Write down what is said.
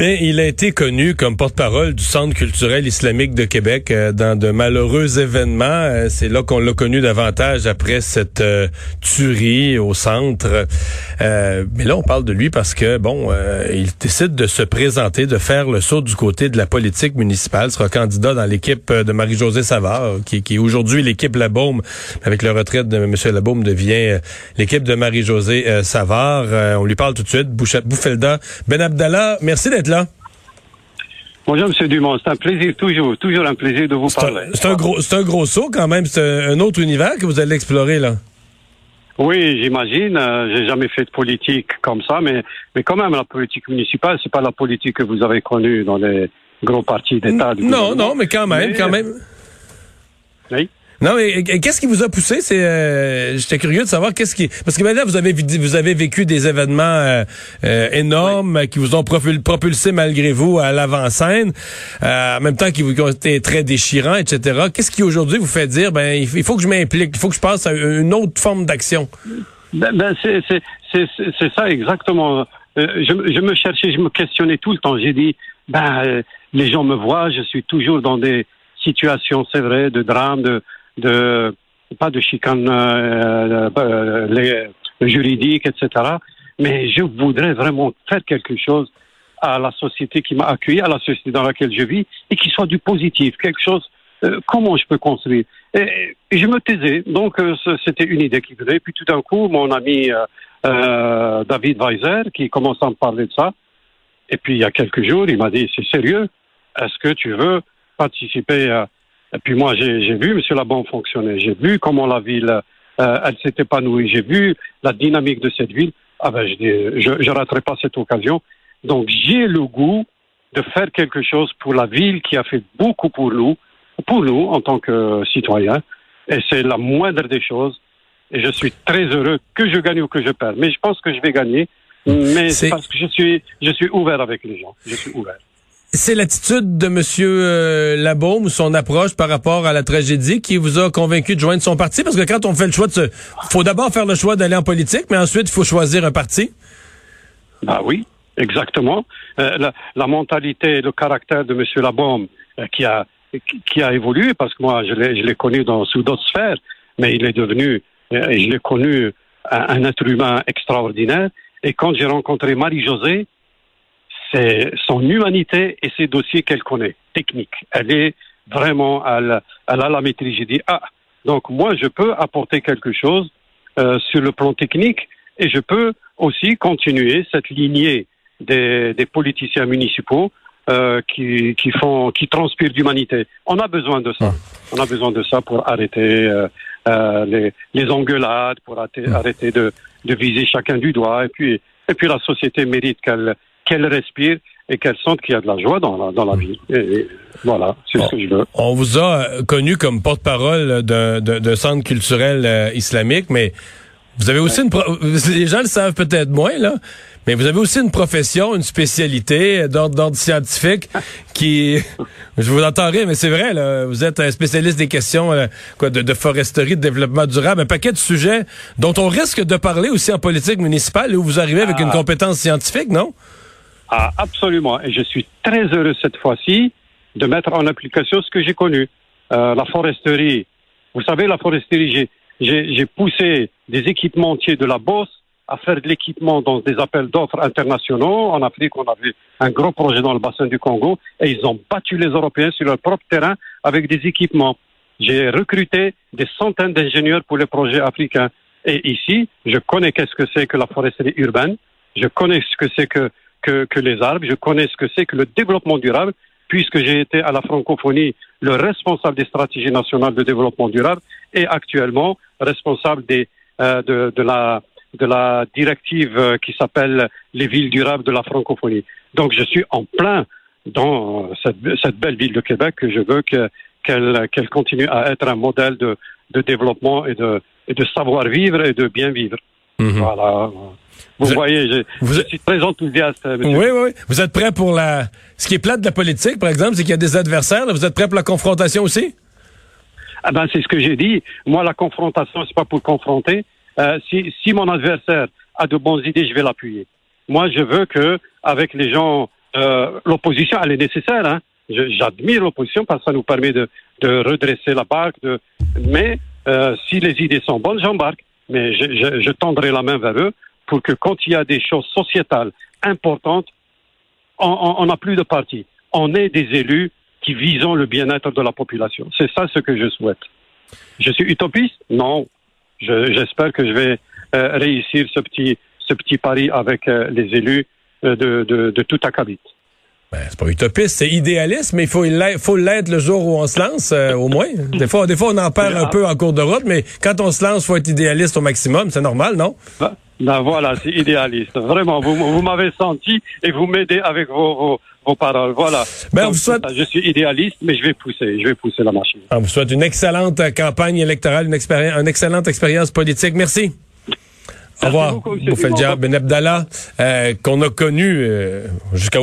Ben, il a été connu comme porte-parole du Centre culturel islamique de Québec euh, dans de malheureux événements. Euh, c'est là qu'on l'a connu davantage après cette euh, tuerie au centre. mais là, on parle de lui parce que, bon, il décide de se présenter, de faire le saut du côté de la politique municipale, sera candidat dans l'équipe de Marie-Josée Savard, qui, qui est aujourd'hui l'équipe Labaume. Avec le retraite de M. Labaume, devient l'équipe de Marie-Josée Savard. on lui parle tout de suite. Bouffelda Ben Abdallah, merci d'être Bonjour, M. Dumont. C'est un plaisir, toujours, toujours un plaisir de vous parler. C'est un, gros, c'est un gros saut quand même. C'est un autre univers que vous allez explorer, là. Oui, j'imagine. Euh, j'ai jamais fait de politique comme ça, mais, mais quand même, la politique municipale, c'est pas la politique que vous avez connue dans les gros partis d'État. Non, non, mais quand même, quand même. Oui. Non, mais qu'est-ce qui vous a poussé? C'est, euh, j'étais curieux de savoir qu'est-ce qui, parce que maintenant vous avez vous avez vécu des événements euh, euh, énormes qui vous ont propulsé malgré vous à l'avant-scène, en même temps qui vous ont été très déchirants, etc. Qu'est-ce qui aujourd'hui vous fait dire, ben il faut que je m'implique, il faut que je passe à une autre forme d'action? Ben, ben c'est c'est ça exactement. Je, je me cherchais, je me questionnais tout le temps. J'ai dit, ben les gens me voient, je suis toujours dans des situations, c'est vrai, de drame, de de pas de chicane euh, euh, juridique, etc. Mais je voudrais vraiment faire quelque chose à la société qui m'a accueilli, à la société dans laquelle je vis, et qui soit du positif, quelque chose. Euh, comment je peux construire et, je me taisais. Donc c'était une idée qui venait. Puis tout d'un coup, mon ami David Weiser, qui commence à me parler de ça, et puis il y a quelques jours, il m'a dit c'est sérieux? Est-ce que tu veux participer à et puis moi, j'ai vu M. Labon fonctionner. J'ai vu comment la ville, euh, elle s'est épanouie. J'ai vu la dynamique de cette ville. Ah ben, je ne raterai pas cette occasion. Donc, j'ai le goût de faire quelque chose pour la ville qui a fait beaucoup pour nous, pour nous en tant que citoyens. Et c'est la moindre des choses. Et je suis très heureux que je gagne ou que je perds. Mais je pense que je vais gagner. Mais c'est parce que je suis, je suis ouvert avec les gens. Je suis ouvert. C'est l'attitude de Monsieur euh, Labaume ou son approche par rapport à la tragédie qui vous a convaincu de joindre son parti? Parce que quand on fait le choix de se... faut d'abord faire le choix d'aller en politique, mais ensuite, il faut choisir un parti. Ah oui, exactement. Euh, la, la, mentalité, le caractère de Monsieur Labaume euh, qui a qui a évolué, parce que moi, je l'ai connu dans, sous d'autres sphères, mais il est devenu, je l'ai connu, un, un être humain extraordinaire. Et quand j'ai rencontré Marie-Josée, c'est son humanité et ses dossiers qu'elle connaît, technique. Elle est vraiment, elle, elle a la maîtrise. J'ai dit, ah, donc moi, je peux apporter quelque chose euh, sur le plan technique et je peux aussi continuer cette lignée des, des politiciens municipaux euh, qui, qui, font, qui transpirent d'humanité. On a besoin de ça. On a besoin de ça pour arrêter euh, euh les, les, engueulades, pour arrêter, arrêter de, de viser chacun du doigt. Et puis, et puis la société mérite qu'elle qu'elle respire et qu'elle sente qu'il y a de la joie dans la, dans la vie. Et, voilà, c'est ce que je veux. On vous a euh, connu comme porte-parole d'un centre culturel euh, islamique, mais vous avez aussi une... Les gens le savent peut-être moins, là, mais vous avez aussi une profession, une spécialité d'ordre scientifique qui... Je vous entendrai, mais c'est vrai, là, vous êtes un spécialiste des questions euh, quoi, de, de, foresterie, de développement durable, un paquet de sujets dont on risque de parler aussi en politique municipale, où vous arrivez avec une ah. compétence scientifique, non? Ah, absolument. Et je suis très heureux cette fois-ci de mettre en application ce que j'ai connu. Euh, la foresterie. Vous savez, la foresterie, j'ai poussé des équipementiers de la Bosse à faire de l'équipement dans des appels d'offres internationaux. En Afrique, on avait un gros projet dans le bassin du Congo et ils ont battu les Européens sur leur propre terrain avec des équipements. J'ai recruté des centaines d'ingénieurs pour les projets africains. Et ici, je connais qu'est-ce que c'est que la foresterie urbaine. Je connais ce que c'est que que, que les arbres. Je connais ce que c'est que le développement durable, puisque j'ai été à la francophonie le responsable des stratégies nationales de développement durable et actuellement responsable des, euh, de, de, la, de la directive euh, qui s'appelle les villes durables de la francophonie. Donc je suis en plein dans cette, cette belle ville de Québec que je veux qu'elle qu'elle continue à être un modèle de, de développement et de, et de savoir-vivre et de bien vivre. Mhm. Voilà. Vous, voyez, je, vous suis très enthousiaste. Oui, oui, oui. Vous êtes prêt pour la... Ce qui est plate de la politique, par exemple, c'est qu'il y a des adversaires. Vous êtes prêt pour la confrontation aussi? Ah ben, c'est ce que j'ai dit. Moi, la confrontation, c'est pas pour confronter. Euh, si, si mon adversaire a de bonnes idées, je vais l'appuyer. Moi, je veux que, avec les gens, euh, l'opposition, elle est nécessaire. Hein. J'admire l'opposition parce que ça nous permet de, de redresser la barque. De... Mais euh, si les idées sont bonnes, j'embarque. Mais je, je, je tendrai la main vers eux pour que quand il y a des choses sociétales importantes, on n'a plus de parti. On est des élus qui visons le bien-être de la population. C'est ça ce que je souhaite. Je suis utopiste? Non. J'espère que je vais euh, réussir ce petit, ce petit pari avec euh, les élus euh, de, de, de tout Acabit. Ben, c'est pas utopiste, c'est idéaliste, mais il faut l'être le jour où on se lance, au moins. Des fois, des fois, on en perd un peu en cours de route, mais quand on se lance, faut être idéaliste au maximum, c'est normal, non? Ben, ben voilà, c'est idéaliste. Vraiment, vous, vous m'avez senti et vous m'aidez avec vos, vos, paroles. Voilà. Ben, vous souhaite... Je suis idéaliste, mais je vais pousser, je vais pousser la machine. On vous souhaite une excellente campagne électorale, une, expérience, une excellente expérience politique. Merci. Au revoir. Boufeldia Ben Abdallah, euh, qu'on a connu euh, jusqu'à